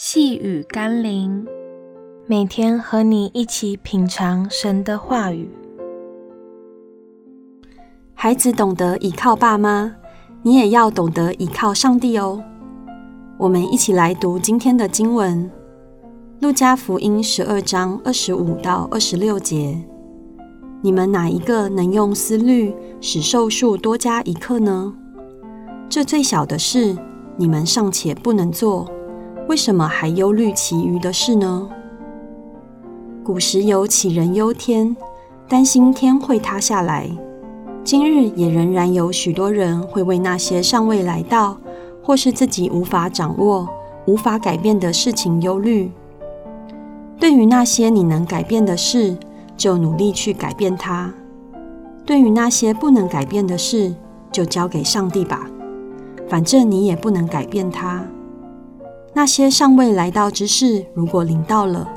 细雨甘霖，每天和你一起品尝神的话语。孩子懂得倚靠爸妈，你也要懂得倚靠上帝哦。我们一起来读今天的经文，《路加福音》十二章二十五到二十六节。你们哪一个能用思虑使寿数多加一刻呢？这最小的事，你们尚且不能做。为什么还忧虑其余的事呢？古时有杞人忧天，担心天会塌下来。今日也仍然有许多人会为那些尚未来到，或是自己无法掌握、无法改变的事情忧虑。对于那些你能改变的事，就努力去改变它；对于那些不能改变的事，就交给上帝吧。反正你也不能改变它。那些尚未来到之事，如果临到了，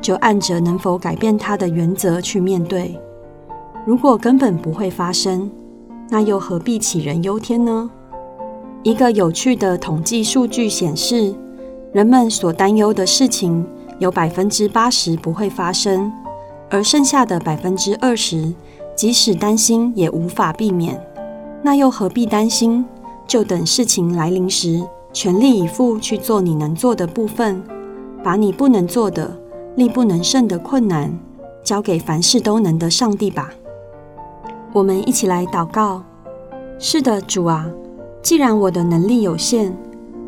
就按着能否改变它的原则去面对。如果根本不会发生，那又何必杞人忧天呢？一个有趣的统计数据显示，人们所担忧的事情有百分之八十不会发生，而剩下的百分之二十，即使担心也无法避免。那又何必担心？就等事情来临时。全力以赴去做你能做的部分，把你不能做的、力不能胜的困难交给凡事都能的上帝吧。我们一起来祷告：是的，主啊，既然我的能力有限，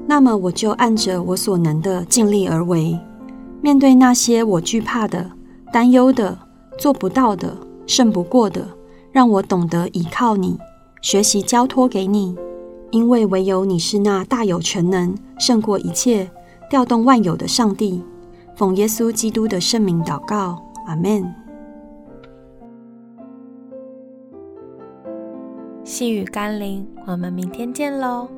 那么我就按着我所能的尽力而为。面对那些我惧怕的、担忧的、做不到的、胜不过的，让我懂得依靠你，学习交托给你。因为唯有你是那大有全能、胜过一切、调动万有的上帝。奉耶稣基督的圣名祷告，阿门。细雨甘霖，我们明天见喽。